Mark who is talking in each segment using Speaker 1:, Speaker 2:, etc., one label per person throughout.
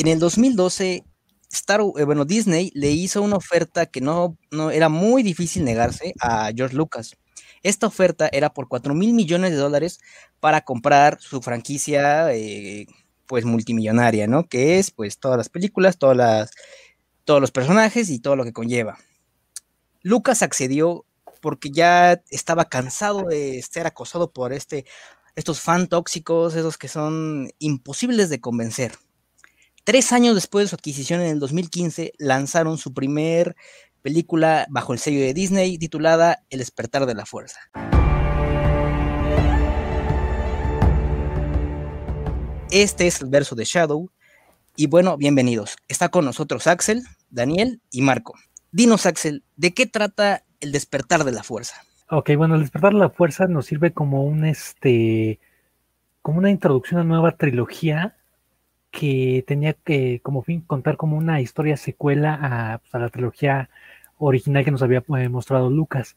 Speaker 1: en el 2012, Star, eh, bueno, Disney le hizo una oferta que no, no era muy difícil negarse a George Lucas. Esta oferta era por 4 mil millones de dólares para comprar su franquicia, eh, pues multimillonaria, ¿no? Que es, pues, todas las películas, todas las, todos los personajes y todo lo que conlleva. Lucas accedió porque ya estaba cansado de ser acosado por este, estos fan tóxicos, esos que son imposibles de convencer. Tres años después de su adquisición en el 2015, lanzaron su primer película bajo el sello de Disney titulada El despertar de la fuerza. Este es el verso de Shadow. Y bueno, bienvenidos. Está con nosotros Axel, Daniel y Marco. Dinos, Axel, ¿de qué trata el despertar de la fuerza?
Speaker 2: Ok, bueno, el despertar de la fuerza nos sirve como un este como una introducción a una nueva trilogía que tenía que como fin contar como una historia secuela a, pues, la trilogía original que nos había eh, mostrado Lucas.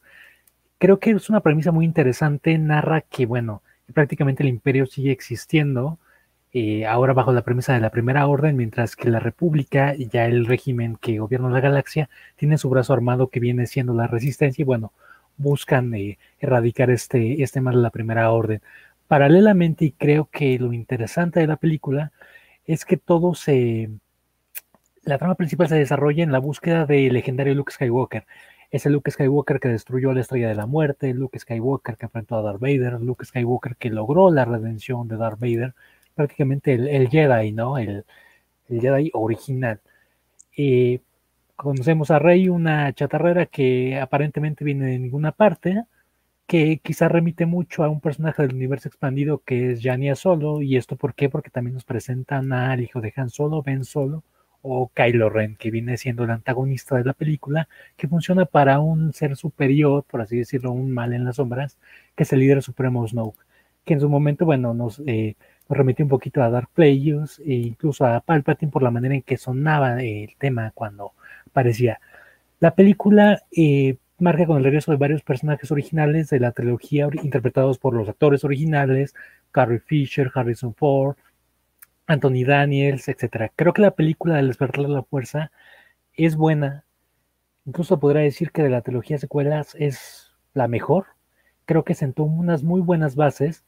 Speaker 2: Creo que es una premisa muy interesante, narra que, bueno, prácticamente el imperio sigue existiendo, eh, ahora bajo la premisa de la Primera Orden, mientras que la República, y ya el régimen que gobierna la galaxia, tiene su brazo armado que viene siendo la resistencia y bueno, buscan eh, erradicar este, este mal de la Primera Orden. Paralelamente, y creo que lo interesante de la película es que todo se... La trama principal se desarrolla en la búsqueda del legendario Luke Skywalker. Es el Luke Skywalker que destruyó la Estrella de la Muerte, Luke Skywalker que enfrentó a Darth Vader, Luke Skywalker que logró la redención de Darth Vader, prácticamente el, Jedi, ¿no? El, Jedi original. Eh, conocemos a Rey, una chatarrera que aparentemente viene de ninguna parte, que quizá remite mucho a un personaje del universo expandido que es Jania Solo. ¿Y esto por qué? Porque también nos presentan al hijo de Han Solo, Ben Solo, o Kylo Ren, que viene siendo el antagonista de la película, que funciona para un ser superior, por así decirlo, un mal en las sombras, que es el líder supremo Snoke, que en su momento, bueno, nos, eh, nos remitió un poquito a Dark Plagueis e incluso a Palpatine por la manera en que sonaba el tema cuando aparecía. La película eh, marca con el regreso de varios personajes originales de la trilogía interpretados por los actores originales, Carrie Fisher, Harrison Ford, Anthony Daniels, etc. Creo que la película del despertar de la fuerza es buena. Incluso podría decir que de la trilogía secuelas es la mejor. Creo que sentó unas muy buenas bases.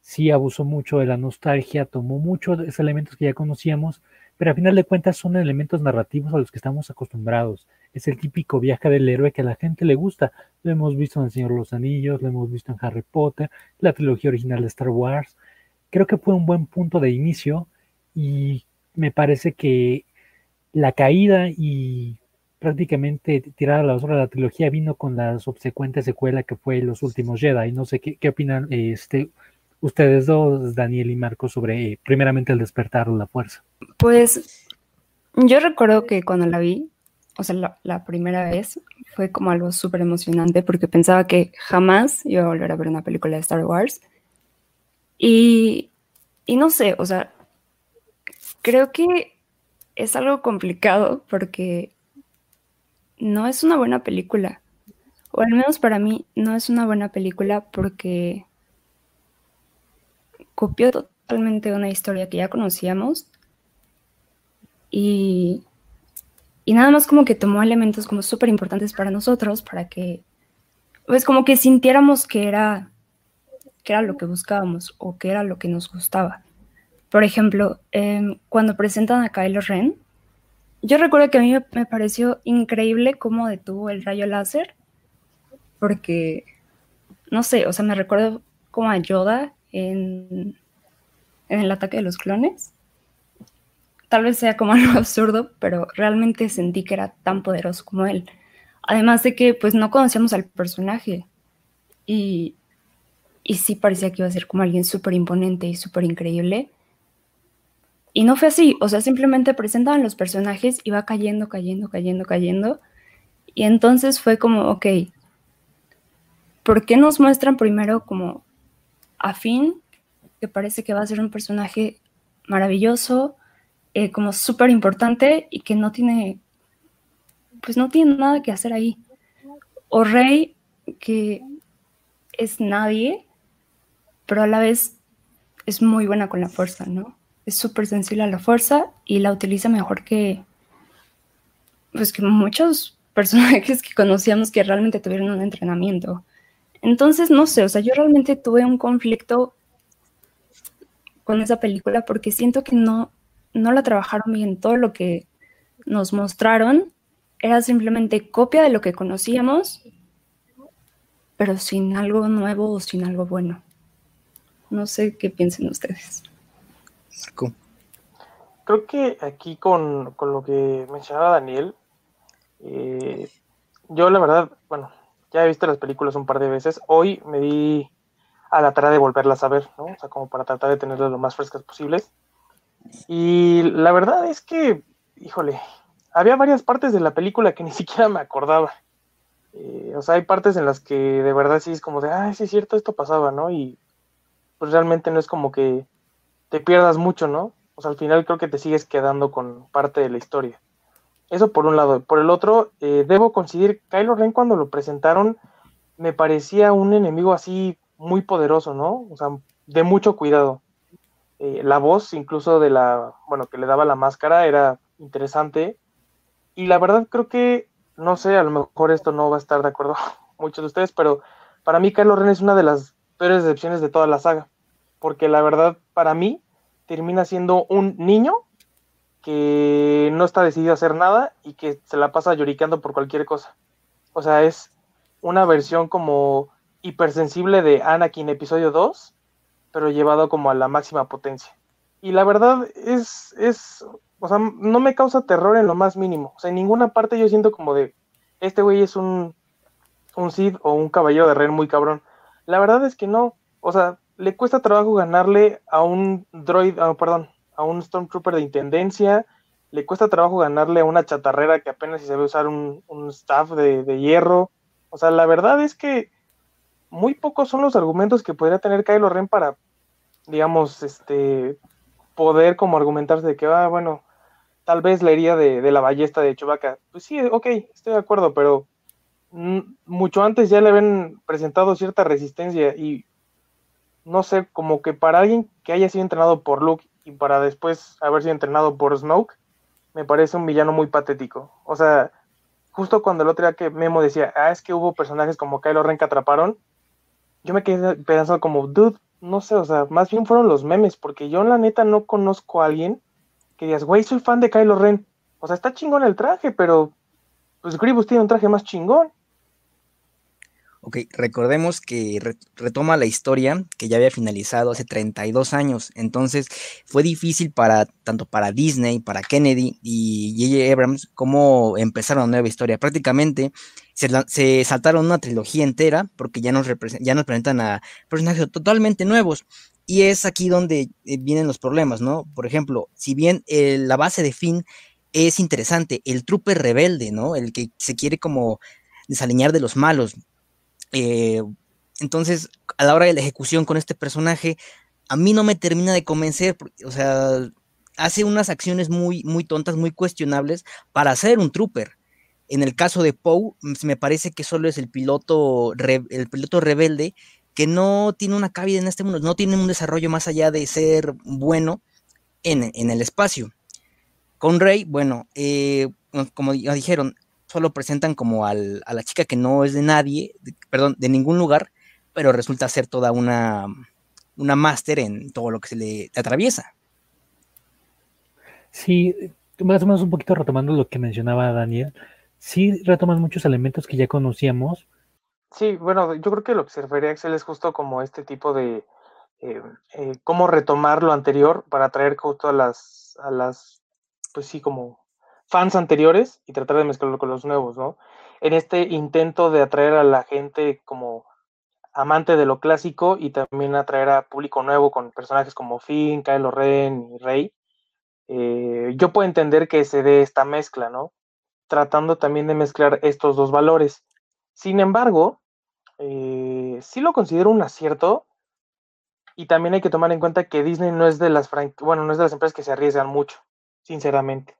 Speaker 2: Sí abusó mucho de la nostalgia, tomó muchos elementos que ya conocíamos, pero a final de cuentas son elementos narrativos a los que estamos acostumbrados es el típico viaje del héroe que a la gente le gusta. Lo hemos visto en El Señor de los Anillos, lo hemos visto en Harry Potter, la trilogía original de Star Wars. Creo que fue un buen punto de inicio y me parece que la caída y prácticamente tirada a la basura de la trilogía vino con la subsecuente secuela que fue Los Últimos Jedi. No sé qué, opinan este, ustedes dos, Daniel y Marco, sobre primeramente el despertar de la fuerza.
Speaker 3: Pues yo recuerdo que cuando la vi, o sea, la, primera vez fue como algo súper emocionante porque pensaba que jamás iba a volver a ver una película de Star Wars. Y, y no sé, o sea, creo que es algo complicado porque no es una buena película. O al menos para mí no es una buena película porque copió totalmente una historia que ya conocíamos y y nada más como que tomó elementos como súper importantes para nosotros, para que, pues como que sintiéramos que era, que era lo que buscábamos o que era lo que nos gustaba. Por ejemplo, em, cuando presentan a Kylo Ren, yo recuerdo que a mí me, pareció increíble cómo detuvo el rayo láser, porque, no sé, o sea, me recuerdo como a Yoda en, en el ataque de los clones Tal vez sea como algo absurdo, pero realmente sentí que era tan poderoso como él. Además de que pues no conocíamos al personaje y, y sí parecía que iba a ser como alguien súper imponente y súper increíble. Y no fue así, o sea, simplemente presentaban los personajes y va cayendo, cayendo, cayendo, cayendo. Y entonces fue como, ok, ¿por qué nos muestran primero como a Finn, que parece que va a ser un personaje maravilloso, eh, como súper importante y que no tiene, pues no tiene nada que hacer ahí. O Rey, que es nadie, pero a la vez es muy buena con la fuerza, ¿no? es súper sensible a la fuerza y la utiliza mejor que, pues que muchos personajes que conocíamos que realmente tuvieron un entrenamiento. Entonces, no sé, o sea, yo realmente tuve un conflicto con esa película porque siento que no, no la trabajaron bien. Todo lo que nos mostraron era simplemente copia de lo que conocíamos, pero sin algo nuevo o sin algo bueno. No sé qué piensen ustedes.
Speaker 4: Creo que aquí con, lo que mencionaba Daniel, eh, yo la verdad, bueno, ya he visto las películas un par de veces. Hoy me di a la tarea de volverlas a ver, ¿no? O sea, como para tratar de tenerlas lo más frescas posibles. Y la verdad es que, híjole, había varias partes de la película que ni siquiera me acordaba. Eh, o sea, hay partes en las que de verdad sí es como de, ay, sí es cierto, esto pasaba, ¿no? Y pues realmente no es como que te pierdas mucho, ¿no? O sea, al final creo que te sigues quedando con parte de la historia. Eso por un lado. Por el otro, eh, debo coincidir, Kylo Ren cuando lo presentaron me parecía un enemigo así muy poderoso, ¿no? O sea, de mucho cuidado. Eh, la voz, incluso de la, bueno, que le daba la máscara, era interesante. Y la verdad creo que, no sé, a lo mejor esto no va a estar de acuerdo muchos de ustedes, pero para mí Kylo Ren es una de las peores decepciones de toda la saga. Porque la verdad, para mí, termina siendo un niño que no está decidido a hacer nada y que se la pasa lloriqueando por cualquier cosa. O sea, es una versión como hipersensible de Anakin episodio 2, pero llevado como a la máxima potencia. Y la verdad es, es, o sea, no me causa terror en lo más mínimo. O sea, en ninguna parte yo siento como de, este güey es un, un Sith o un caballero de Ren muy cabrón. La verdad es que no. O sea, le cuesta trabajo ganarle a un droid, ah, perdón, a un Stormtrooper de intendencia, le cuesta trabajo ganarle a una chatarrera que apenas si sabe usar un, staff de, hierro. O sea, la verdad es que muy pocos son los argumentos que podría tener Kylo Ren para, digamos, este, poder como argumentarse de que, ah, bueno, tal vez la herida de, la ballesta de Chewbacca. Pues sí, ok, estoy de acuerdo, pero mucho antes ya le habían presentado cierta resistencia y no sé, como que para alguien que haya sido entrenado por Luke y para después haber sido entrenado por Snoke, me parece un villano muy patético. O sea, justo cuando el otro día que Memo decía, ah, es que hubo personajes como Kylo Ren que atraparon, yo me quedé pensando como, dude, no sé, o sea, más bien fueron los memes, porque yo en la neta no conozco a alguien que digas, güey, soy fan de Kylo Ren. O sea, está chingón el traje, pero pues Grievous tiene un traje más chingón.
Speaker 1: Ok, recordemos que retoma la historia que ya había finalizado hace 32 años, entonces fue difícil para tanto para Disney, para Kennedy y J.J. Abrams como empezar una nueva historia. Prácticamente se, saltaron una trilogía entera porque ya nos, ya presentan a personajes totalmente nuevos. Y es aquí donde eh, vienen los problemas, ¿no? Por ejemplo, si bien eh, la base de Finn es interesante, el trooper rebelde, ¿no? El que se quiere como desaliñar de los malos, eh, entonces, a la hora de la ejecución con este personaje, a mí no me termina de convencer, o sea, hace unas acciones muy, muy tontas, muy cuestionables para ser un trooper. En el caso de Poe, me parece que solo es el piloto, el piloto rebelde que no tiene una cabida en este mundo, no tiene un desarrollo más allá de ser bueno en, el espacio. Con Rey, bueno, eh, como ya dijeron, solo presentan como a la chica que no es de nadie, perdón, de ningún lugar, pero resulta ser toda una, una máster en todo lo que se le atraviesa.
Speaker 2: Sí, más o menos un poquito retomando lo que mencionaba Daniel, sí retoman muchos elementos que ya conocíamos.
Speaker 4: Sí, bueno, yo creo que lo que se refería a Excel es justo como este tipo de eh, eh, cómo retomar lo anterior para atraer justo a las, a las, pues sí, como fans anteriores y tratar de mezclarlo con los nuevos, ¿no? En este intento de atraer a la gente como amante de lo clásico y también atraer a público nuevo con personajes como Finn, Kylo Ren y Rey, eh, yo puedo entender que se dé esta mezcla, ¿no? Tratando también de mezclar estos dos valores. Sin embargo, eh, sí lo considero un acierto y también hay que tomar en cuenta que Disney no es de las bueno, no es de las empresas que se arriesgan mucho, sinceramente.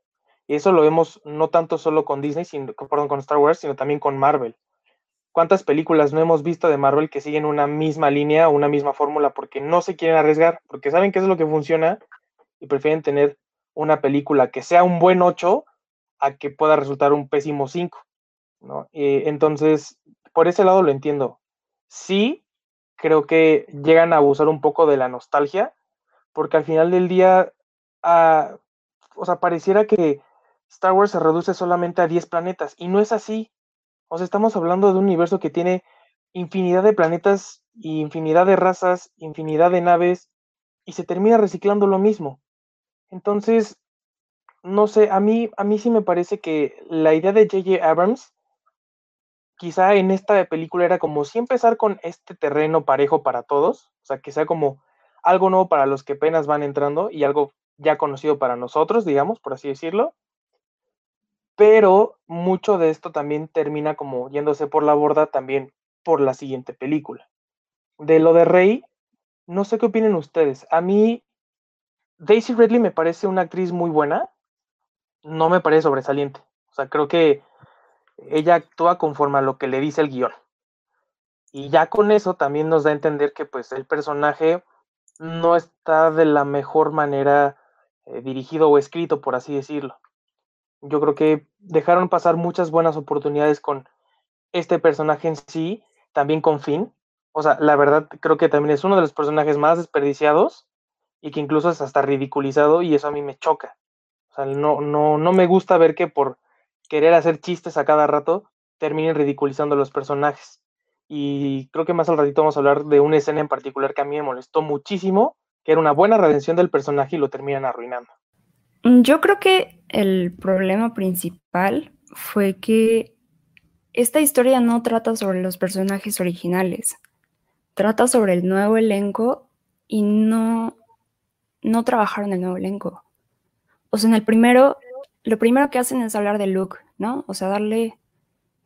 Speaker 4: Y eso lo vemos no tanto solo con Disney, sino, con Star Wars, sino también con Marvel. ¿Cuántas películas no hemos visto de Marvel que siguen una misma línea una misma fórmula porque no se quieren arriesgar, porque saben qué es lo que funciona y prefieren tener una película que sea un buen 8 a que pueda resultar un pésimo 5, ¿no? Entonces, por ese lado lo entiendo. Sí, creo que llegan a abusar un poco de la nostalgia, porque al final del día, ah, o sea, pareciera que Star Wars se reduce solamente a 10 planetas, y no es así. O sea, estamos hablando de un universo que tiene infinidad de planetas infinidad de razas, infinidad de naves, y se termina reciclando lo mismo. Entonces, no sé, a mí, a mí sí me parece que la idea de J.J. Abrams, quizá en esta película era como si empezar con este terreno parejo para todos, o sea, que sea como algo nuevo para los que apenas van entrando y algo ya conocido para nosotros, digamos, por así decirlo. Pero mucho de esto también termina como yéndose por la borda también por la siguiente película. De lo de Rey, no sé qué opinen ustedes. A mí, Daisy Ridley me parece una actriz muy buena, no me parece sobresaliente. O sea, creo que ella actúa conforme a lo que le dice el guion. Y ya con eso también nos da a entender que pues el personaje no está de la mejor manera eh, dirigido o escrito, por así decirlo. Yo creo que dejaron pasar muchas buenas oportunidades con este personaje en sí, también con Finn, o sea, la verdad creo que también es uno de los personajes más desperdiciados y que incluso es hasta ridiculizado y eso a mí me choca. O sea, no, no, no me gusta ver que por querer hacer chistes a cada rato terminen ridiculizando los personajes. Y creo que más al ratito vamos a hablar de una escena en particular que a mí me molestó muchísimo, que era una buena redención del personaje y lo terminan arruinando.
Speaker 3: Mm, yo creo que el problema principal fue que esta historia no trata sobre los personajes originales trata sobre el nuevo elenco y no, no trabajaron el nuevo elenco. O sea, en el primero, lo primero que hacen es hablar de Luke, ¿no? O sea, darle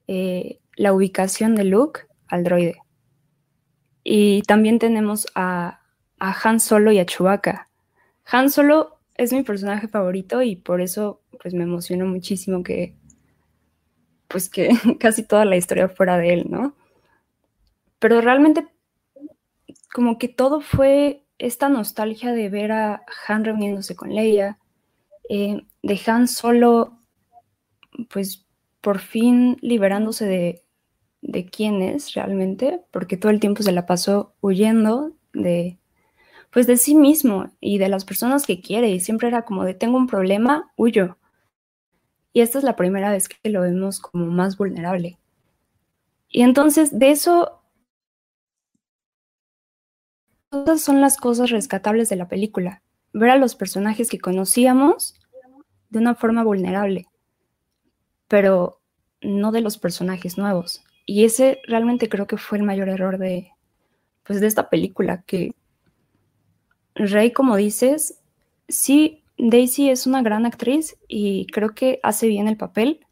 Speaker 3: eh, la ubicación de Luke al droide. Y también tenemos a, a Han Solo y a Chewbacca. Han Solo es mi personaje favorito y por eso pues me emocionó muchísimo que pues que casi toda la historia fuera de él, ¿no? Pero realmente como que todo fue esta nostalgia de ver a Han reuniéndose con Leia, eh, de Han solo, pues por fin liberándose de, de quién es realmente, porque todo el tiempo se la pasó huyendo de, pues de sí mismo y de las personas que quiere, y siempre era como de tengo un problema, huyo. Y esta es la primera vez que lo vemos como más vulnerable. Y entonces de eso Todas son las cosas rescatables de la película. Ver a los personajes que conocíamos de una forma vulnerable, pero no de los personajes nuevos. Y ese realmente creo que fue el mayor error de, pues, de esta película, que Rey, como dices, sí, Daisy es una gran actriz y creo que hace bien el papel,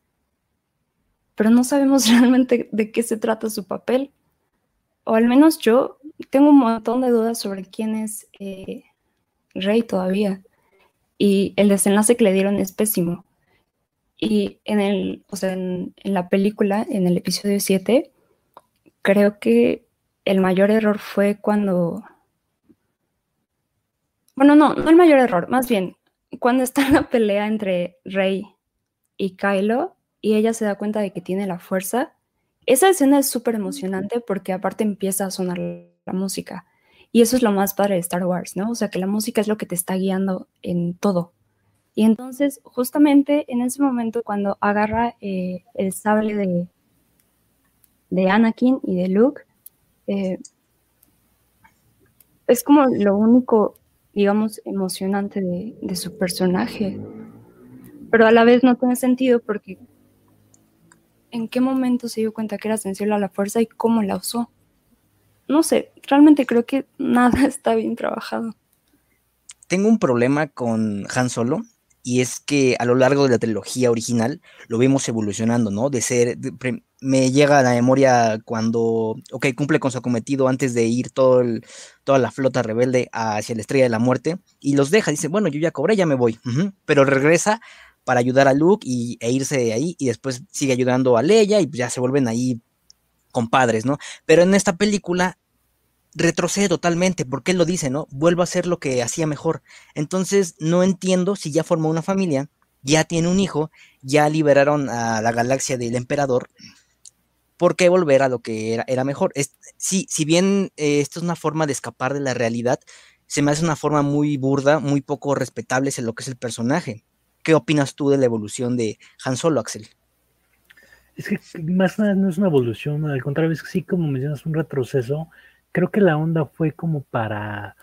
Speaker 3: pero no sabemos realmente de qué se trata su papel o al menos yo tengo un montón de dudas sobre quién es eh, Rey todavía. Y el desenlace que le dieron es pésimo. Y en, el, o sea, en, la película, en el episodio 7, creo que el mayor error fue cuando... Bueno, no, no el mayor error, más bien cuando está la pelea entre Rey y Kylo y ella se da cuenta de que tiene la fuerza esa escena es súper emocionante porque aparte empieza a sonar la música. Y eso es lo más padre de Star Wars, ¿no? O sea, que la música es lo que te está guiando en todo. Y entonces, justamente en ese momento, cuando agarra eh, el sable de, de Anakin y de Luke, eh, es como lo único, digamos, emocionante de, su personaje. Pero a la vez no tiene sentido porque en qué momento se dio cuenta que era sensible a la fuerza y cómo la usó. No sé, realmente creo que nada está bien trabajado.
Speaker 1: Tengo un problema con Han Solo y es que a lo largo de la trilogía original lo vemos evolucionando, ¿no? De ser, me llega a la memoria cuando, ok, cumple con su cometido antes de ir toda la flota rebelde hacia la Estrella de la Muerte y los deja, dice, bueno, yo ya cobré, ya me voy, pero regresa para ayudar a Luke y, e irse de ahí y después sigue ayudando a Leia y ya se vuelven ahí compadres, ¿no? Pero en esta película retrocede totalmente, porque él lo dice, ¿no? Vuelvo a hacer lo que hacía mejor. Entonces, no entiendo si ya formó una familia, ya tiene un hijo, ya liberaron a la galaxia del emperador, ¿por qué volver a lo que era, mejor? Es, sí, si bien eh, esto es una forma de escapar de la realidad, se me hace una forma muy burda, muy poco respetable en lo que es el personaje. ¿Qué opinas tú de la evolución de Han Solo, Axel?
Speaker 2: Es que más nada no es una evolución, al contrario, es que sí, como mencionas, un retroceso. Creo que la onda fue como para,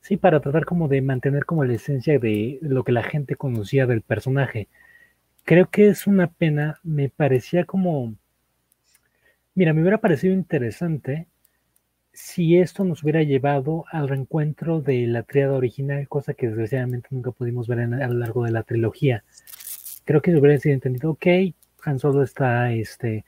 Speaker 2: sí, para tratar como de mantener como la esencia de lo que la gente conocía del personaje. Creo que es una pena, me parecía como, mira, me hubiera parecido interesante si esto nos hubiera llevado al reencuentro de la triada original, cosa que desgraciadamente nunca pudimos ver a lo largo de la trilogía. Creo que se hubiera sido entendido, ok, Han Solo está este,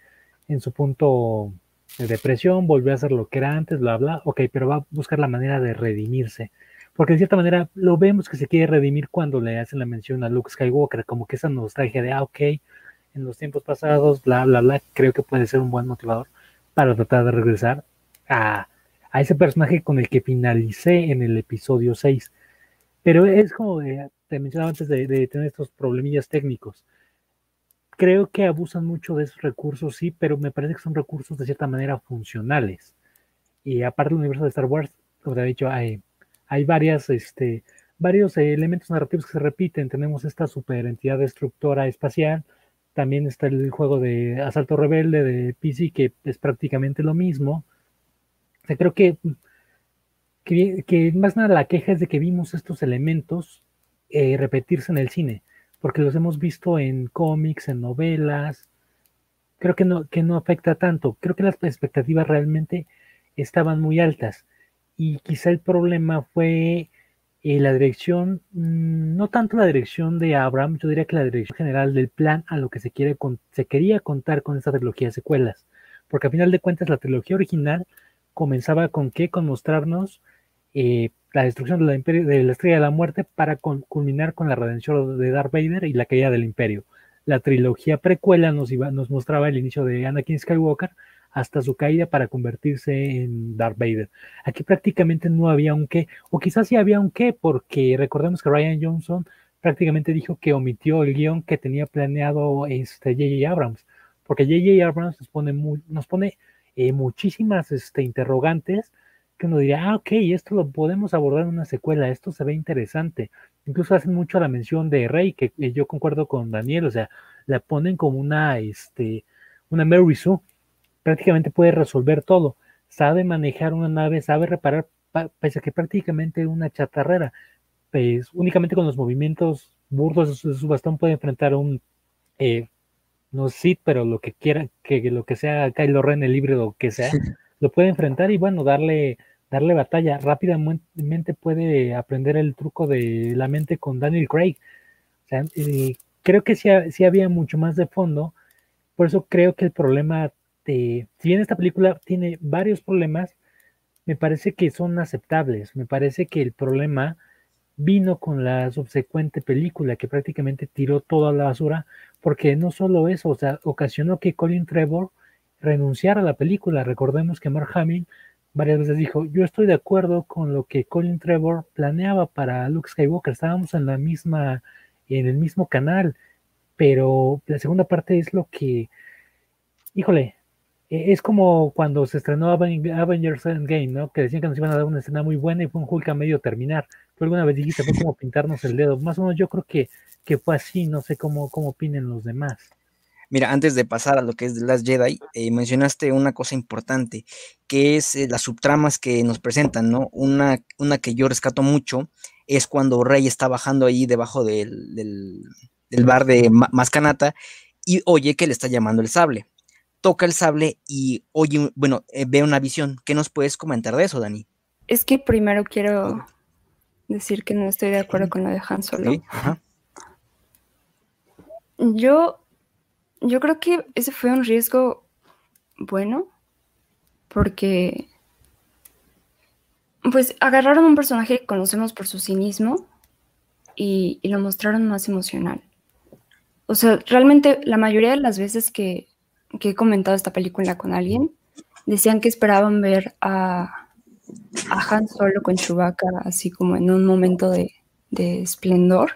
Speaker 2: en su punto depresión, volvió a hacer lo que era antes, bla, bla, ok, pero va a buscar la manera de redimirse. Porque de cierta manera lo vemos que se quiere redimir cuando le hacen la mención a Luke Skywalker, como que esa nostalgia de, ah, ok, en los tiempos pasados, bla, bla, bla, creo que puede ser un buen motivador para tratar de regresar a a ese personaje con el que finalicé en el episodio 6. Pero es como te mencionaba antes de, tener estos problemillas técnicos. Creo que abusan mucho de esos recursos, sí, pero me parece que son recursos de cierta manera funcionales. Y aparte del universo de Star Wars, como te he dicho, hay, varias, este, varios elementos narrativos que se repiten. Tenemos esta super entidad destructora espacial, también está el juego de Asalto Rebelde de PC, que es prácticamente lo mismo creo que, que, más nada la queja es de que vimos estos elementos eh, repetirse en el cine, porque los hemos visto en cómics, en novelas. Creo que no, que no afecta tanto. Creo que las expectativas realmente estaban muy altas. Y quizá el problema fue eh, la dirección, mm, no tanto la dirección de Abraham, yo diría que la dirección general del plan a lo que se, quiere se quería contar con esta trilogía de secuelas. Porque a final de cuentas la trilogía original comenzaba con qué? Con mostrarnos eh, la destrucción de la, de la, Estrella de la Muerte para culminar con la redención de Darth Vader y la caída del Imperio. La trilogía precuela nos, iba, nos mostraba el inicio de Anakin Skywalker hasta su caída para convertirse en Darth Vader. Aquí prácticamente no había un qué, o quizás sí había un qué, porque recordemos que Ryan Johnson prácticamente dijo que omitió el guion que tenía planeado este J.J. Abrams, porque J.J. Abrams nos pone, muy, nos pone eh, muchísimas este, interrogantes que uno diría, ah, ok, esto lo podemos abordar en una secuela, esto se ve interesante. Incluso hacen mucho la mención de Rey, que yo concuerdo con Daniel, o sea, la ponen como una, este, una Mary Sue, prácticamente puede resolver todo, sabe manejar una nave, sabe reparar, pese a que prácticamente una chatarrera, pues únicamente con los movimientos burdos de su bastón puede enfrentar un eh, no sí, pero lo que quiera, que lo que sea Kylo Ren, el híbrido que sea, lo puede enfrentar y bueno, darle, darle batalla. Rápidamente puede aprender el truco de la mente con Daniel Craig. Eh, creo que sí, había mucho más de fondo. Por eso creo que el problema de, si bien esta película tiene varios problemas, me parece que son aceptables. Me parece que el problema vino con la subsecuente película que prácticamente tiró toda la basura, porque no solo eso, o sea, ocasionó que Colin Trevor renunciara a la película. Recordemos que Mark Hamill varias veces dijo, yo estoy de acuerdo con lo que Colin Trevor planeaba para Luke Skywalker, estábamos en la misma, en el mismo canal, pero la segunda parte es lo que, híjole, e-, es como cuando se estrenó Avengers Endgame, ¿no? Que decían que nos iban a dar una escena muy buena y fue un Hulk a medio terminar. Tú alguna vez dijiste, fue como pintarnos el dedo. Más o menos yo creo que, que fue así, no sé cómo, cómo opinen los demás.
Speaker 1: Mira, antes de pasar a lo que es The Last Jedi, eh, mencionaste una cosa importante, que es eh, las subtramas que nos presentan, ¿no? Una, una que yo rescato mucho es cuando Rey está bajando ahí debajo del, del, del bar de Mascanata y oye que le está llamando el sable toca el sable y oye, bueno, eh, ve una visión. ¿Qué nos puedes comentar de eso, Dani?
Speaker 3: Es que primero quiero decir que no estoy de acuerdo con lo de Han Solo. Yo, yo creo que ese fue un riesgo bueno, porque pues agarraron un personaje que conocemos por su cinismo y, lo mostraron más emocional. O sea, realmente la mayoría de las veces que, que he comentado esta película con alguien, decían que esperaban ver a, a Han Solo con Chewbacca, así como en un momento de, de esplendor,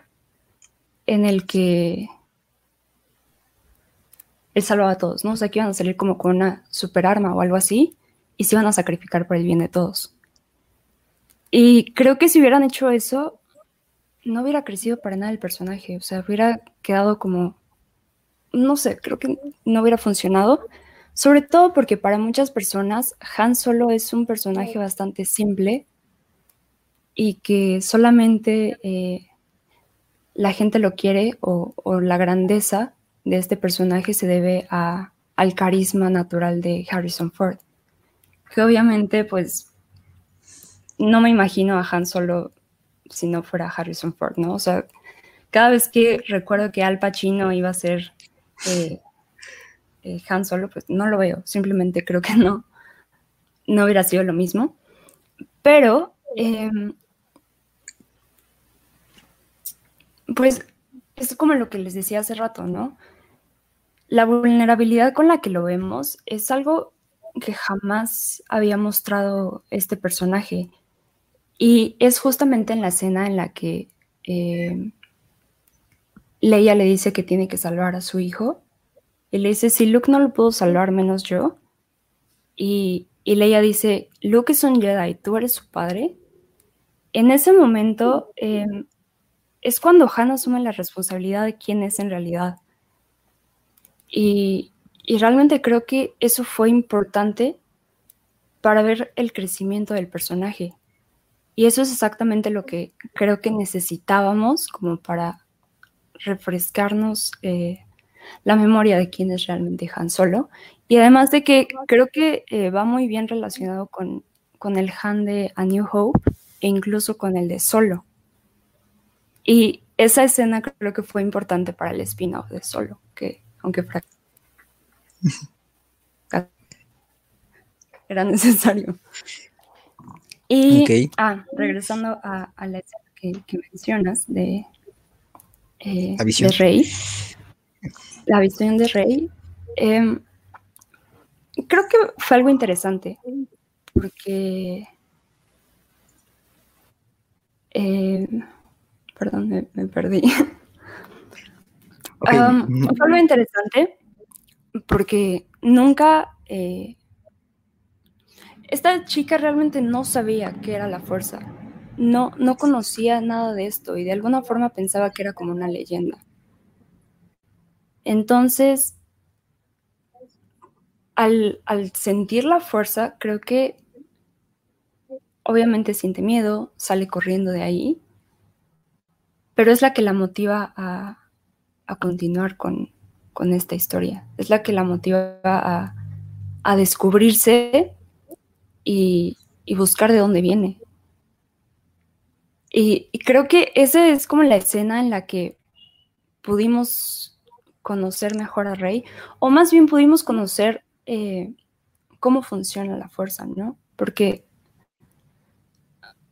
Speaker 3: en el que él salvaba a todos, ¿no? O sea, que iban a salir como con una super arma o algo así y se iban a sacrificar por el bien de todos. Y creo que si hubieran hecho eso, no hubiera crecido para nada el personaje, o sea, hubiera quedado como, no sé, creo que no hubiera funcionado, sobre todo porque para muchas personas Han Solo es un personaje bastante simple y que solamente eh, la gente lo quiere o, o la grandeza de este personaje se debe a, al carisma natural de Harrison Ford. Que obviamente, pues, no me imagino a Han Solo si no fuera Harrison Ford, ¿no? O sea, cada vez que recuerdo que Al Pacino iba a ser eh, eh, Han Solo, pues no lo veo, simplemente creo que no, no hubiera sido lo mismo. Pero, em, pues, es como lo que les decía hace rato, ¿no? La vulnerabilidad con la que lo vemos es algo que jamás había mostrado este personaje. Y es justamente en la escena en la que eh, Leia le dice que tiene que salvar a su hijo. Y le dice, si Luke no lo pudo salvar, menos yo. Y, y Leia dice, Luke es un Jedi, tú eres su padre. En ese momento em, es cuando Han asume la responsabilidad de quién es en realidad. Y, realmente creo que eso fue importante para ver el crecimiento del personaje. Y eso es exactamente lo que creo que necesitábamos como para refrescarnos eh, la memoria de quién es realmente Han Solo. Y además de que creo que eh, va muy bien relacionado con, con, el Han de A New Hope e incluso con el de Solo. Y esa escena creo que fue importante para el spin-off de Solo, que aunque era necesario. Y, ah, regresando a, la escena que, mencionas de, eh, de Rey, la visión de Rey, em, creo que fue algo interesante, porque, em, perdón, me, perdí. fue algo interesante porque nunca... Eh, esta chica realmente no sabía qué era la fuerza, no, no conocía nada de esto y de alguna forma pensaba que era como una leyenda. Entonces, al, al sentir la fuerza, creo que obviamente siente miedo, sale corriendo de ahí, pero es la que la motiva a, a continuar con, con esta historia. Es la que la motiva a, a descubrirse y, y, buscar de dónde viene. Y, creo que esa es como la escena en la que pudimos conocer mejor a Rey, o más bien pudimos conocer eh, cómo funciona la fuerza, ¿no? Porque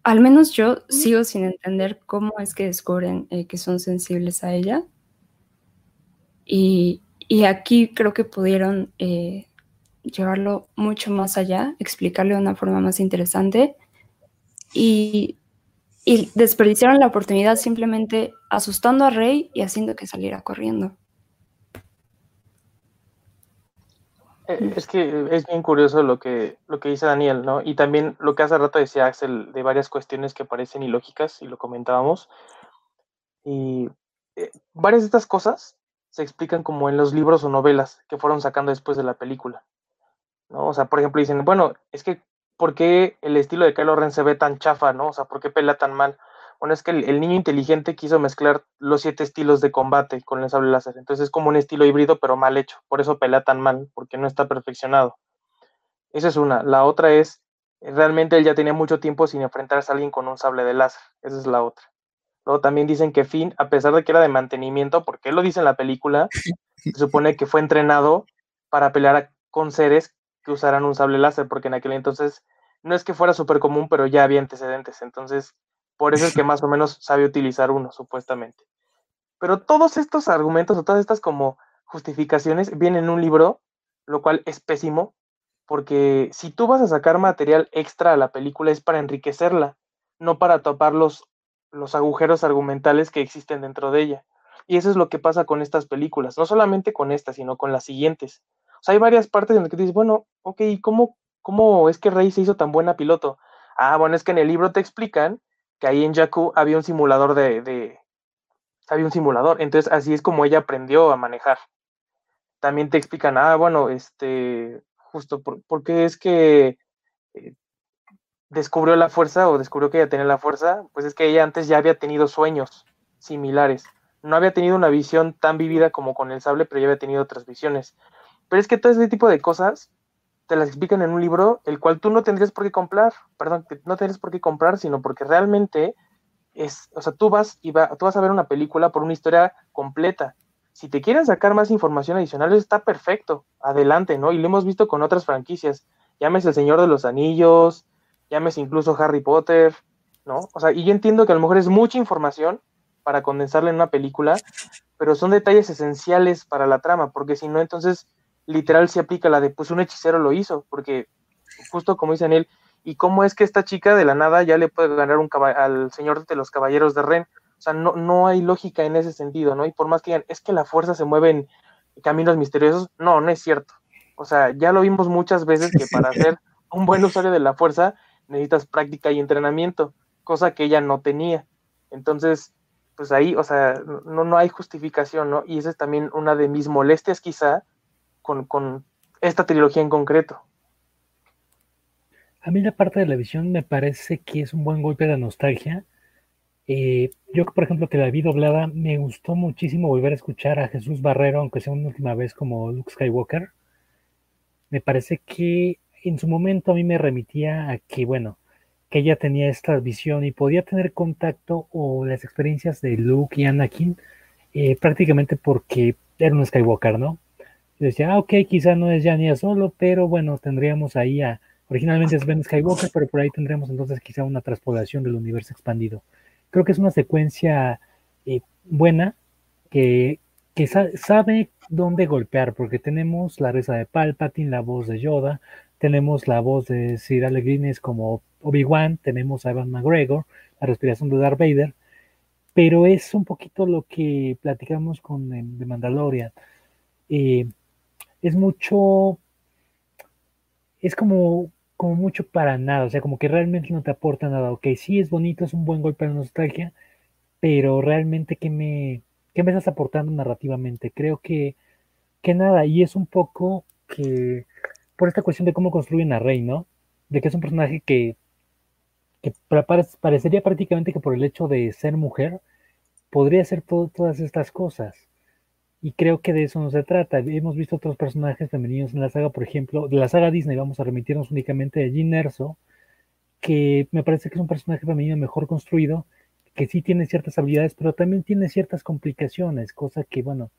Speaker 3: al menos yo sigo sin entender cómo es que descubren eh, que son sensibles a ella. Y, aquí creo que pudieron eh, llevarlo mucho más allá, explicarlo de una forma más interesante y, desperdiciaron la oportunidad simplemente asustando a Rey y haciendo que saliera corriendo.
Speaker 4: Eh, es que es bien curioso lo que, lo que dice Daniel, ¿no? Y también lo que hace rato decía Axel de varias cuestiones que parecen ilógicas y lo comentábamos. Y eh, varias de estas cosas se explican como en los libros o novelas que fueron sacando después de la película. ¿no? O sea, por ejemplo, dicen, bueno, es que, ¿por qué el estilo de Kylo Ren se ve tan chafa, no? O sea, ¿por qué pelea tan mal? Bueno, es que el, niño inteligente quiso mezclar los siete estilos de combate con el sable láser. Entonces es como un estilo híbrido, pero mal hecho. Por eso pelea tan mal, porque no está perfeccionado. Esa es una. La otra es, realmente él ya tenía mucho tiempo sin enfrentarse a alguien con un sable de láser. Esa es la otra. Luego también dicen que Finn, a pesar de que era de mantenimiento, porque él lo dice en la película, se supone que fue entrenado para pelear con seres que usaran un sable láser, porque en aquel entonces no es que fuera súper común, pero ya había antecedentes. Entonces, por eso es que más o menos sabe utilizar uno, supuestamente. Pero todos estos argumentos o todas estas como justificaciones vienen en un libro, lo cual es pésimo, porque si tú vas a sacar material extra a la película es para enriquecerla, no para tapar los, los agujeros argumentales que existen dentro de ella. Y eso es lo que pasa con estas películas, no solamente con esta, sino con las siguientes. O sea, hay varias partes en las que dices, bueno, ok, ¿cómo, ¿cómo es que Rey se hizo tan buena piloto? Ah, bueno, es que en el libro te explican que ahí en Jakku había un simulador de, de, había un simulador, entonces así es como ella aprendió a manejar. También te explican, ah, bueno, este, justo por, porque es que eh, descubrió la fuerza o descubrió que ella tenía la fuerza, pues es que ella antes ya había tenido sueños similares. No había tenido una visión tan vivida como con el sable, pero ya había tenido otras visiones. Pero es que todo ese tipo de cosas te las explican en un libro, el cual tú no tendrías por qué comprar, perdón, no tendrías por qué comprar, sino porque realmente es, o sea, tú vas y va, tú vas a ver una película por una historia completa. Si te quieren sacar más información adicional, está perfecto, adelante, ¿no? Y lo hemos visto con otras franquicias, llámese El Señor de los Anillos, llámese incluso Harry Potter, ¿no? O sea, y yo entiendo que a lo mejor es mucha información para condensarla en una película, pero son detalles esenciales para la trama, porque si no, entonces literal se aplica la de, pues un hechicero lo hizo, porque justo como dicen él, ¿y cómo es que esta chica de la nada ya le puede ganar un al señor de los caballeros de Ren? O sea, no, no hay lógica en ese sentido, ¿no? Y por más que digan, es que la fuerza se mueve en caminos misteriosos, no, no es cierto. O sea, ya lo vimos muchas veces que para ser un buen usuario de la fuerza necesitas práctica y entrenamiento, cosa que ella no tenía. Entonces, pues ahí, o sea, no, no hay justificación, ¿no? Y esa es también una de mis molestias quizá con, esta trilogía en concreto.
Speaker 2: A mí la parte de la visión me parece que es un buen golpe de nostalgia. Eh, yo, por ejemplo, que la vi doblada, me gustó muchísimo volver a escuchar a Jesús Barrero, aunque sea una última vez como Luke Skywalker. Me parece que en su momento a mí me remitía a que, bueno, que ella tenía esta visión y podía tener contacto o las experiencias de Luke y Anakin eh, prácticamente porque era un Skywalker, ¿no? decía, ah, ok, quizá no es ya solo, pero bueno, tendríamos ahí a, originalmente es Ben Skywalker, pero por ahí tendríamos entonces quizá una transpolación del universo expandido. Creo que es una secuencia eh, buena que, que sabe dónde golpear, porque tenemos la risa de Palpatine, la voz de Yoda, tenemos la voz de Sir Alec como Obi-Wan, tenemos a Evan McGregor, la respiración de Darth Vader, pero es un poquito lo que platicamos con The Mandalorian. Eh, es mucho, es como, como mucho para nada, o sea, como que realmente no te aporta nada. Ok, sí es bonito, es un buen golpe de nostalgia, pero realmente, ¿qué me, qué me estás aportando narrativamente? Creo que, que nada, y es un poco que por esta cuestión de cómo construyen a Rey, ¿no? De que es un personaje que, que parecería prácticamente que por el hecho de ser mujer, podría hacer todas estas cosas. Y creo que de eso no se trata. Hemos visto otros personajes femeninos en la saga, por ejemplo, de la saga Disney, vamos a remitirnos únicamente a Jean Erso, que me parece que es un personaje femenino mejor construido, que sí tiene ciertas habilidades, pero también tiene ciertas complicaciones, cosa que, bueno,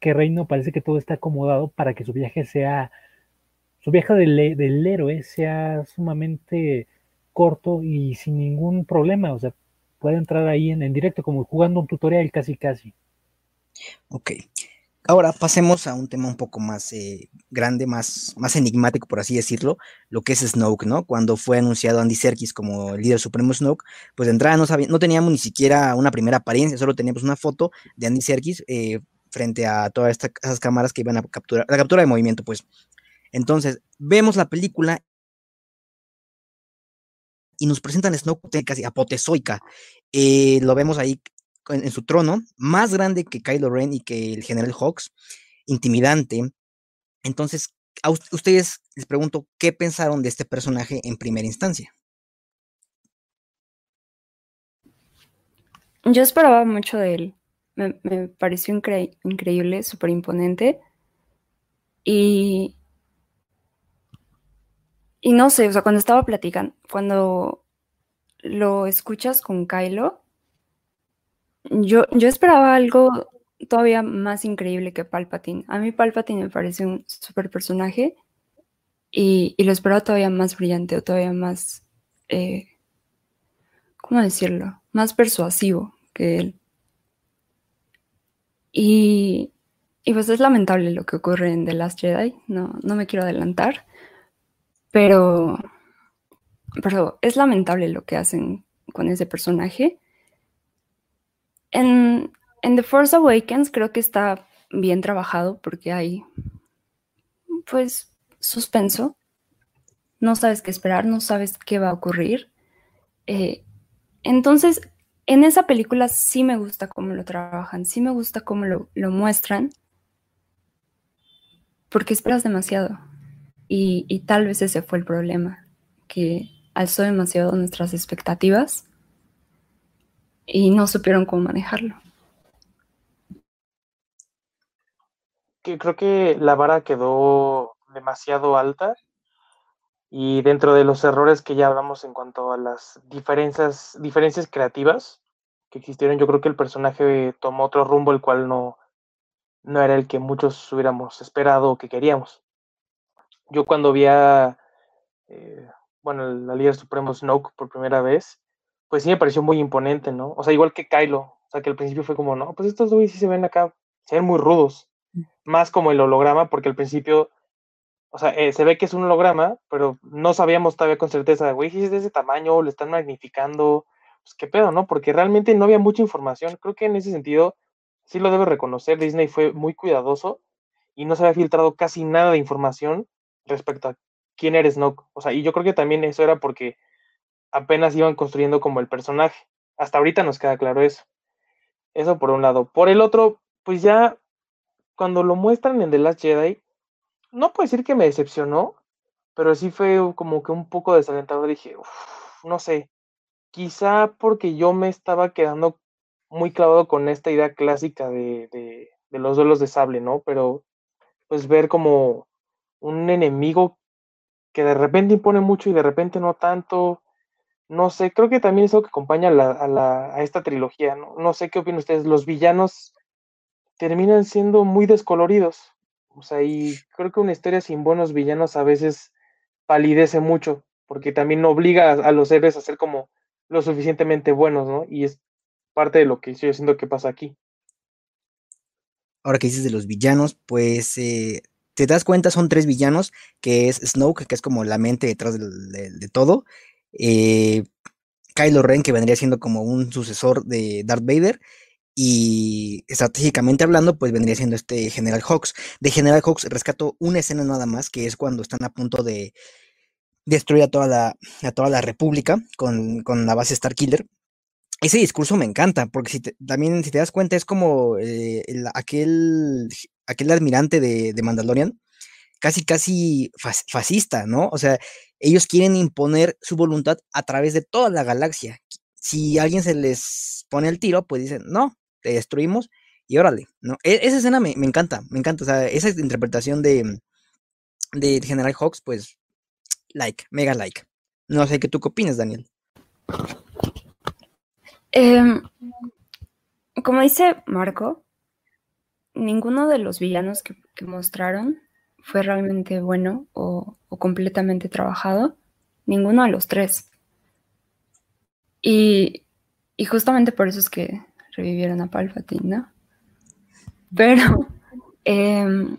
Speaker 2: que Reino parece que todo está acomodado para que su viaje sea, su viaje del, del héroe sea sumamente corto y sin ningún problema, o sea, puede entrar ahí en, en directo como jugando un tutorial casi casi.
Speaker 1: Ok. Ahora pasemos a un tema un poco más eh, grande, más, más enigmático, por así decirlo, lo que es Snoke, ¿no? Cuando fue anunciado Andy Serkis como el líder supremo Snoke, pues de entrada no, no teníamos ni siquiera una primera apariencia, solo teníamos una foto de Andy Serkis eh, frente a todas estas esas cámaras que iban a capturar, la captura de movimiento, pues. Entonces, vemos la película y nos presentan Snoke casi apotezoica. Eh, lo vemos ahí en, su trono, más grande que Kylo Ren y que el general Hawks, intimidante. Entonces, a ustedes les pregunto, ¿qué pensaron de este personaje en primera instancia?
Speaker 3: Yo esperaba mucho de él. Me, pareció increíble, súper imponente. Y, y no sé, o sea, cuando estaba platicando, cuando lo escuchas con Kylo, yo, yo esperaba algo todavía más increíble que Palpatine. A mí Palpatine me parece un super personaje y, lo esperaba todavía más brillante o todavía más, eh, ¿cómo decirlo? Más persuasivo que él. Y, y, pues es lamentable lo que ocurre en The Last Jedi, no, no me quiero adelantar, Pero, pero es lamentable lo que hacen con ese personaje. En, en The Force Awakens creo que está bien trabajado porque hay, pues, suspenso. No sabes qué esperar, no sabes qué va a ocurrir. Eh, entonces, en esa película sí me gusta cómo lo trabajan, sí me gusta cómo lo, muestran, porque esperas demasiado. Y, y, tal vez ese fue el problema, que alzó demasiado nuestras expectativas y no supieron cómo manejarlo.
Speaker 4: creo que la vara quedó demasiado alta y dentro de los errores que ya hablamos en cuanto a las diferencias, diferencias creativas que existieron, yo creo que el personaje tomó otro rumbo el cual no, no era el que muchos hubiéramos esperado o que queríamos. Yo cuando vi a, eh, bueno, la líder supremo Snoke por primera vez, pues sí me pareció muy imponente, ¿no? O sea, igual que Kylo, o sea, que al principio fue como, no, pues estos dos sí se ven acá, se ven muy rudos más como el holograma, porque al principio, o sea, eh, se ve que es un holograma, pero no sabíamos todavía con certeza, güey, si es de ese tamaño, lo están magnificando, pues qué pedo, ¿no? Porque realmente no había mucha información. Creo que en ese sentido, sí lo debe reconocer, Disney fue muy cuidadoso y no se había filtrado casi nada de información respecto a quién eres Snoke. O sea, y yo creo que también eso era porque apenas iban construyendo como el personaje. Hasta ahorita nos queda claro eso. Eso por un lado. Por el otro, pues ya cuando lo muestran en The Last Jedi, no puedo decir que me decepcionó, pero sí fue como que un poco desalentador. Dije, no sé, quizá porque yo me estaba quedando muy clavado con esta idea clásica de, de, de los duelos de sable, ¿no? Pero pues ver como un enemigo que de repente impone mucho y de repente no tanto. No sé, creo que también es algo que acompaña a, a, esta trilogía, ¿no? No sé qué opinan ustedes. Los villanos terminan siendo muy descoloridos. O sea, y creo que una historia sin buenos villanos a veces palidece mucho, porque también obliga a, los héroes a ser como lo suficientemente buenos, ¿no? Y es parte de lo que estoy haciendo que pasa aquí.
Speaker 1: Ahora que dices de los villanos, pues eh, te das cuenta, son tres villanos, que es Snoke, que es como la mente detrás de, todo, eh, Kylo Ren, que vendría siendo como un sucesor de Darth Vader, y estratégicamente hablando, pues vendría siendo este General Hawks. De General Hawks rescato una escena nada más, que es cuando están a punto de destruir a toda la, a toda la República con, la base Starkiller. Ese discurso me encanta, porque si también si te das cuenta es como eh, aquel, aquel admirante de, Mandalorian, casi, casi fascista, ¿no? O sea, ellos quieren imponer su voluntad a través de toda la galaxia. Si alguien se les pone el tiro, pues dicen, no, te destruimos y órale, ¿no? E, esa escena me, encanta, me encanta, o sea, esa interpretación de, General Hawks, pues, like, mega like. No sé qué tú opinas, Daniel.
Speaker 3: Em, como dice Marco, ninguno de los villanos que, mostraron fue realmente bueno o, completamente trabajado. Ninguno de los tres. Y, y justamente por eso es que revivieron a Palpatine, ¿no? Pero em,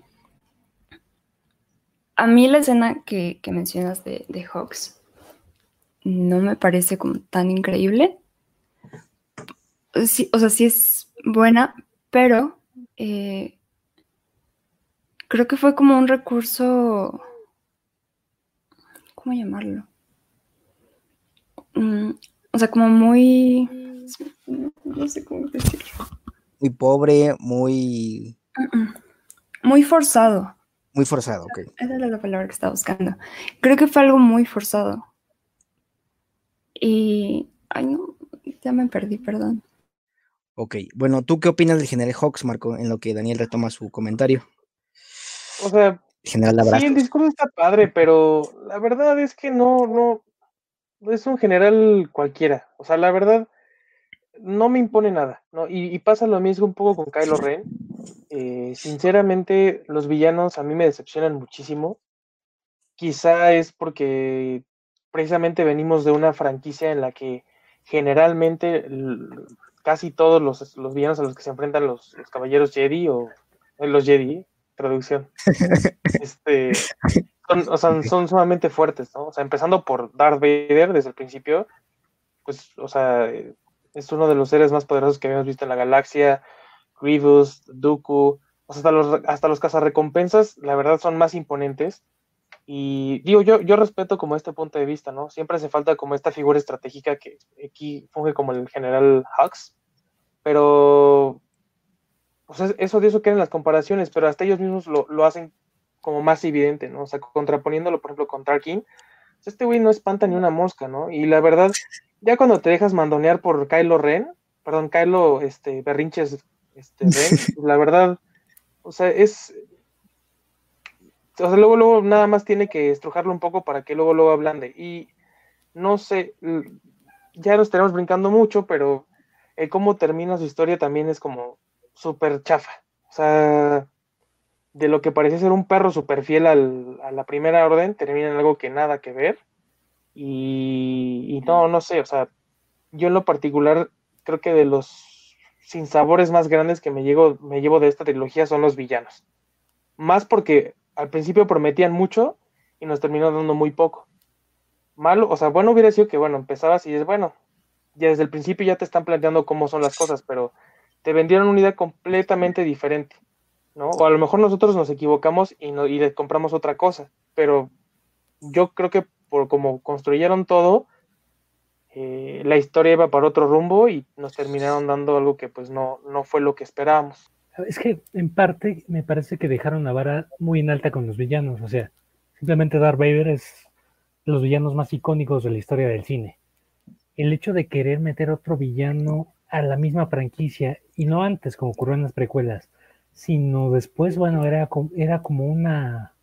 Speaker 3: a mí la escena que, mencionas de, de, Hawks no me parece como tan increíble. Sí, o sea, sí es buena, pero eh, creo que fue como un recurso, ¿cómo llamarlo? Mm, o sea, como muy no sé cómo decirlo.
Speaker 1: Muy pobre, muy...
Speaker 3: Muy forzado.
Speaker 1: Muy forzado, ok.
Speaker 3: Esa es la palabra que estaba buscando. Creo que fue algo muy forzado. Y... Ay, no, ya me perdí, perdón.
Speaker 1: Ok, bueno, ¿tú qué opinas del general Hawks, Marco, en lo que Daniel retoma su comentario?
Speaker 4: O sea, general sí, el discurso está padre, pero la verdad es que no, no, es un general cualquiera. O sea, la verdad, no me impone nada, ¿no? Y, pasa lo mismo un poco con Kylo Ren. Eh, sinceramente, los villanos a mí me decepcionan muchísimo. Quizá es porque precisamente venimos de una franquicia en la que generalmente casi todos los, los, villanos a los que se enfrentan los, caballeros Jedi o eh, los Jedi, traducción, este, son, o sea, son sumamente fuertes, ¿no? O sea, empezando por Darth Vader desde el principio, pues, o sea, es uno de los seres más poderosos que habíamos visto en la galaxia, Grievous, Dooku, o sea, hasta los, hasta los cazarrecompensas, la verdad, son más imponentes. Y digo, yo, yo respeto como este punto de vista, ¿no? Siempre hace falta como esta figura estratégica que aquí funge como el general Hux, pero pues eso de eso quedan las comparaciones, pero hasta ellos mismos lo, lo, hacen como más evidente, ¿no? O sea, contraponiéndolo, por ejemplo, con Tarkin, pues este güey no espanta ni una mosca, ¿no? Y la verdad, ya cuando te dejas mandonear por Kylo Ren, perdón, Kylo este, Berrinches este, Ren, pues la verdad, o sea, es, o sea, luego, luego nada más tiene que estrujarlo un poco para que luego, luego ablande. Y no sé, ya nos estaremos brincando mucho, pero el cómo termina su historia también es como súper chafa. O sea, de lo que parecía ser un perro súper fiel al, a la primera orden, termina en algo que nada que ver. Y, y, no, no sé, o sea, yo en lo particular creo que de los sinsabores más grandes que me, llevo, me llevo de esta trilogía son los villanos. Más porque al principio prometían mucho y nos terminó dando muy poco. Malo, o sea, bueno hubiera sido que, bueno, empezabas y es bueno, ya desde el principio ya te están planteando cómo son las cosas, pero te vendieron una idea completamente diferente, ¿no? O a lo mejor nosotros nos equivocamos y, no, y le compramos otra cosa, pero yo creo que por como construyeron todo, eh, la historia iba para otro rumbo y nos terminaron dando algo que pues no, no fue lo que esperábamos.
Speaker 2: Es que en parte me parece que dejaron la vara muy en alta con los villanos. O sea, simplemente Darth Vader es los villanos más icónicos de la historia del cine. El hecho de querer meter otro villano a la misma franquicia, y no antes, como ocurrió en las precuelas, sino después, bueno, era, era como una.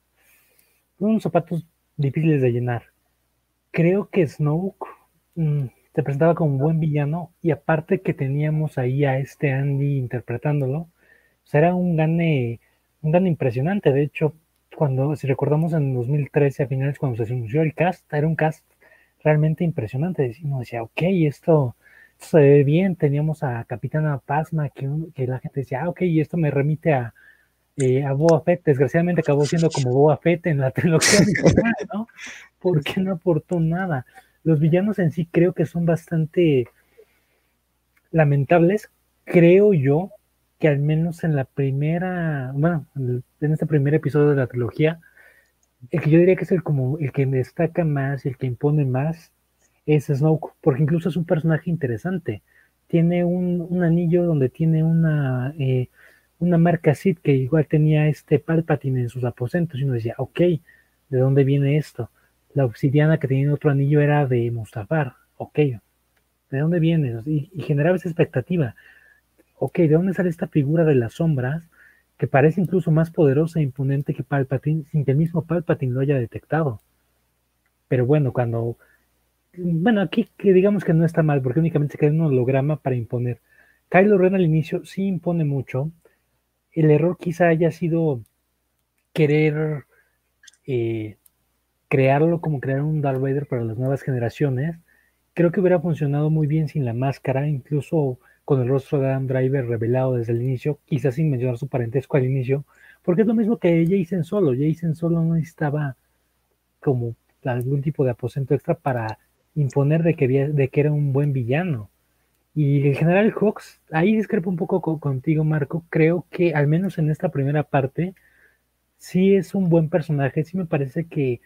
Speaker 2: unos zapatos difíciles de llenar. Creo que Snoke mm, te presentaba como un buen villano, y aparte que teníamos ahí a este Andy interpretándolo, era un gane, un gane impresionante. De hecho, cuando, si recordamos en 2013, a finales, cuando se anunció el cast, era un cast realmente impresionante. Uno decía, ok, esto, se ve bien. Teníamos a Capitana Pasma, que, la gente decía, ah, ok, y esto me remite a, eh, a Boba Fett. Desgraciadamente acabó siendo como Boba Fett en la trilogía ¿no? Porque no aportó nada. Los villanos en sí creo que son bastante lamentables. Creo yo que al menos en la primera, bueno, en este primer episodio de la trilogía, el que yo diría que es el como el que destaca más el que impone más es Snoke, porque incluso es un personaje interesante. Tiene un, anillo donde tiene una, eh, una marca Sith que igual tenía este Palpatine en sus aposentos y uno decía, ok, ¿de dónde viene esto? La obsidiana que tenía otro anillo era de Mustafar, ok, ¿de dónde viene? Y, y generaba esa expectativa ok, ¿de dónde sale esta figura de las sombras que parece incluso más poderosa e imponente que Palpatine sin que el mismo Palpatine lo haya detectado? Pero bueno, cuando... Bueno, aquí que digamos que no está mal porque únicamente se queda un holograma para imponer. Kylo Ren al inicio sí impone mucho. El error quizá haya sido querer eh, crearlo como crear un Darth Vader para las nuevas generaciones. Creo que hubiera funcionado muy bien sin la máscara, incluso con el rostro de Adam Driver revelado desde el inicio, quizás sin mencionar su parentesco al inicio, porque es lo mismo que Jason Solo. Jason Solo no necesitaba como algún tipo de aposento extra para imponer de que, que era un buen villano. Y el general Hawks, ahí discrepo un poco contigo, Marco. Creo que al menos en esta primera parte, sí es un buen personaje. Sí me parece que,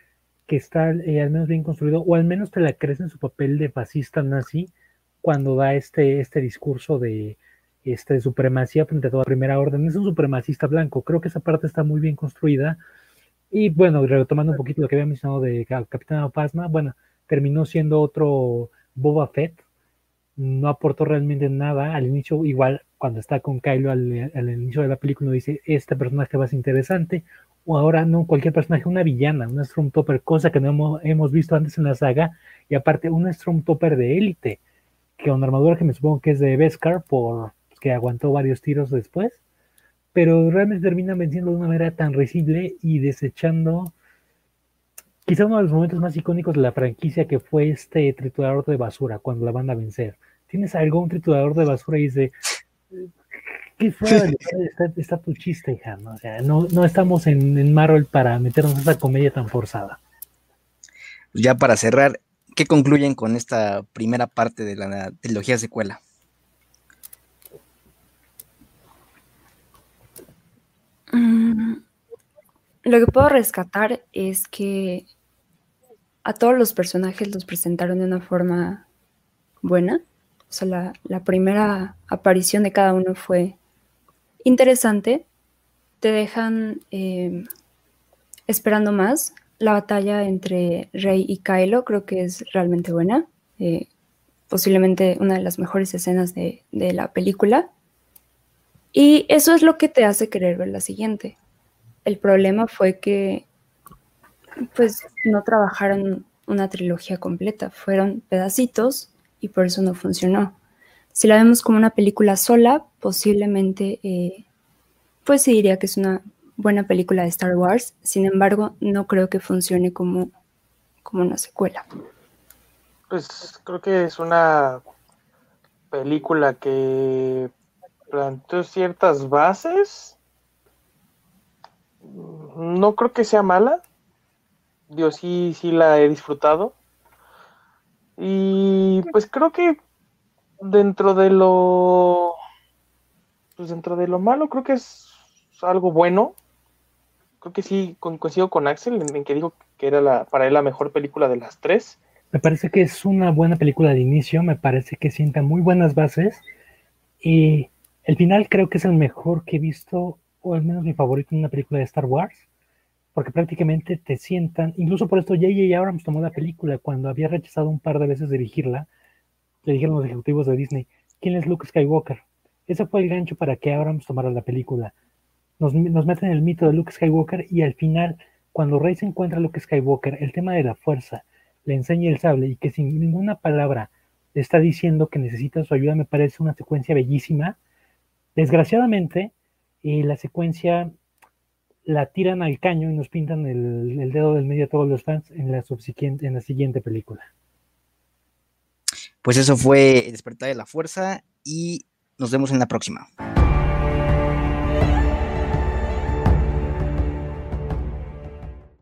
Speaker 2: que está eh, al menos bien construido, o al menos te la crees en su papel de fascista nazi cuando da este, este discurso de este, supremacía frente a toda primera orden. Es un supremacista blanco. Creo que esa parte está muy bien construida. Y bueno, retomando un poquito lo que había mencionado de Capitán Opasma, bueno, terminó siendo otro Boba Fett. No aportó realmente nada. Al inicio, igual, cuando está con Kylo al, inicio de la película, uno dice, este personaje va a ser interesante. O ahora no, cualquier personaje, una villana, una Stormtrooper, cosa que no hemos, hemos visto antes en la saga. Y aparte, una Stormtrooper de élite que una armadura que me supongo que es de Beskar, por que aguantó varios tiros después, pero realmente termina venciendo de una manera tan risible y desechando quizá uno de los momentos más icónicos de la franquicia que fue este triturador de basura cuando la van a vencer. Tienes algo, un triturador de basura y dice, qué fuera de está, tu chiste, hija. ¿no? No, no estamos en, en Marvel para meternos esa comedia tan forzada.
Speaker 1: Ya para cerrar, ¿qué concluyen con esta primera parte de la trilogía secuela?
Speaker 3: Mm, lo que puedo rescatar es que a todos los personajes los presentaron de una forma buena. O sea, la, primera aparición de cada uno fue interesante. Te dejan eh, esperando más la batalla entre Rey y Kylo creo que es realmente buena. Eh, posiblemente una de las mejores escenas de, la película. Y eso es lo que te hace querer ver la siguiente. El problema fue que pues no trabajaron una trilogía completa, fueron pedacitos y por eso no funcionó. Si la vemos como una película sola, posiblemente eh, pues sí diría que es una buena película de Star Wars, sin embargo, no creo que funcione como, como una secuela.
Speaker 4: Pues creo que es una película que planteó ciertas bases. No creo que sea mala. Yo sí, sí la he disfrutado. Y pues creo que dentro de lo. Pues dentro de lo malo, creo que es algo bueno creo que sí coincido con Axel en, que dijo que era la, para él la mejor película de las tres.
Speaker 2: Me parece que es una buena película de inicio, me parece que sienta muy buenas bases y el final creo que es el mejor que he visto, o al menos mi favorito en una película de Star Wars, porque prácticamente te sientan, incluso por esto J.J. Abrams tomó la película cuando había rechazado un par de veces dirigirla, le dijeron los ejecutivos de Disney, ¿quién es Luke Skywalker? Ese fue el gancho para que Abrams tomara la película nos, meten el mito de Luke Skywalker y al final, cuando Rey se encuentra a Luke Skywalker, el tema de la fuerza, le enseña el sable y que sin ninguna palabra le está diciendo que necesita su ayuda, me parece una secuencia bellísima. Desgraciadamente, eh, la secuencia la tiran al caño y nos pintan el, dedo del medio a todos los fans en la, subsiguiente, en la siguiente película.
Speaker 1: Pues eso fue Despertar de la Fuerza y nos vemos en la próxima.